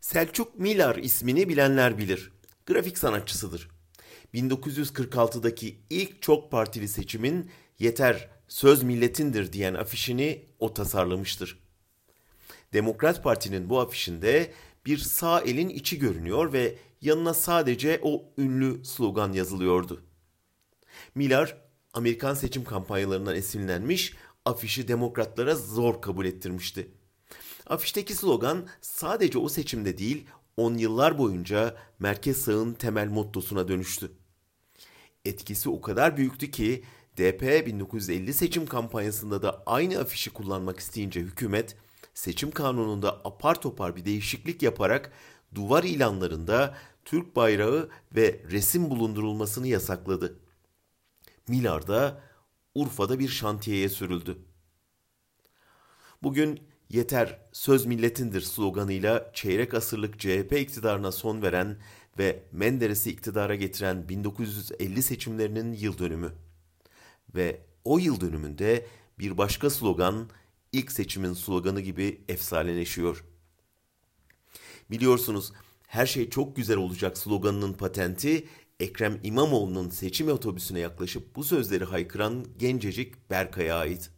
Selçuk Milar ismini bilenler bilir. Grafik sanatçısıdır. 1946'daki ilk çok partili seçimin yeter söz milletindir diyen afişini o tasarlamıştır. Demokrat Parti'nin bu afişinde bir sağ elin içi görünüyor ve yanına sadece o ünlü slogan yazılıyordu. Miller, Amerikan seçim kampanyalarından esinlenmiş, afişi demokratlara zor kabul ettirmişti. Afişteki slogan sadece o seçimde değil, on yıllar boyunca merkez sağın temel mottosuna dönüştü. Etkisi o kadar büyüktü ki DP 1950 seçim kampanyasında da aynı afişi kullanmak isteyince hükümet seçim kanununda apar topar bir değişiklik yaparak duvar ilanlarında Türk bayrağı ve resim bulundurulmasını yasakladı. Milar da Urfa'da bir şantiyeye sürüldü. Bugün yeter söz milletindir sloganıyla çeyrek asırlık CHP iktidarına son veren ve Menderes'i iktidara getiren 1950 seçimlerinin yıl dönümü. Ve o yıl dönümünde bir başka slogan ilk seçimin sloganı gibi efsaneleşiyor. Biliyorsunuz her şey çok güzel olacak sloganının patenti Ekrem İmamoğlu'nun seçim otobüsüne yaklaşıp bu sözleri haykıran gencecik Berkay'a ait.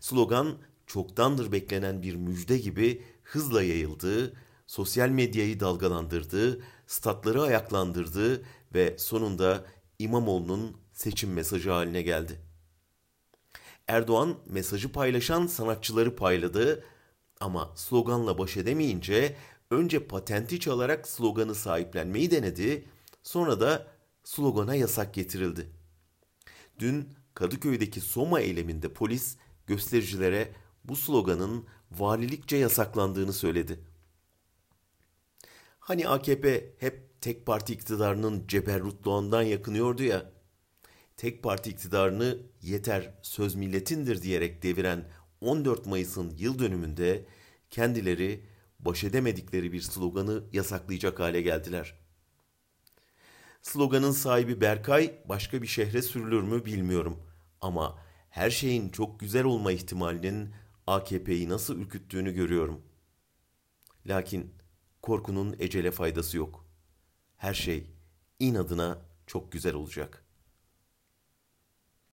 Slogan çoktandır beklenen bir müjde gibi hızla yayıldı, sosyal medyayı dalgalandırdı, statları ayaklandırdı ve sonunda İmamoğlu'nun seçim mesajı haline geldi. Erdoğan mesajı paylaşan sanatçıları payladı ama sloganla baş edemeyince önce patenti çalarak sloganı sahiplenmeyi denedi, sonra da slogana yasak getirildi. Dün Kadıköy'deki Soma eyleminde polis göstericilere bu sloganın valilikçe yasaklandığını söyledi. Hani AKP hep tek parti iktidarının ceberrutluğundan yakınıyordu ya, tek parti iktidarını yeter söz milletindir diyerek deviren 14 Mayıs'ın yıl dönümünde kendileri baş edemedikleri bir sloganı yasaklayacak hale geldiler. Sloganın sahibi Berkay başka bir şehre sürülür mü bilmiyorum ama her şeyin çok güzel olma ihtimalinin AKP'yi nasıl ürküttüğünü görüyorum. Lakin korkunun ecele faydası yok. Her şey inadına çok güzel olacak.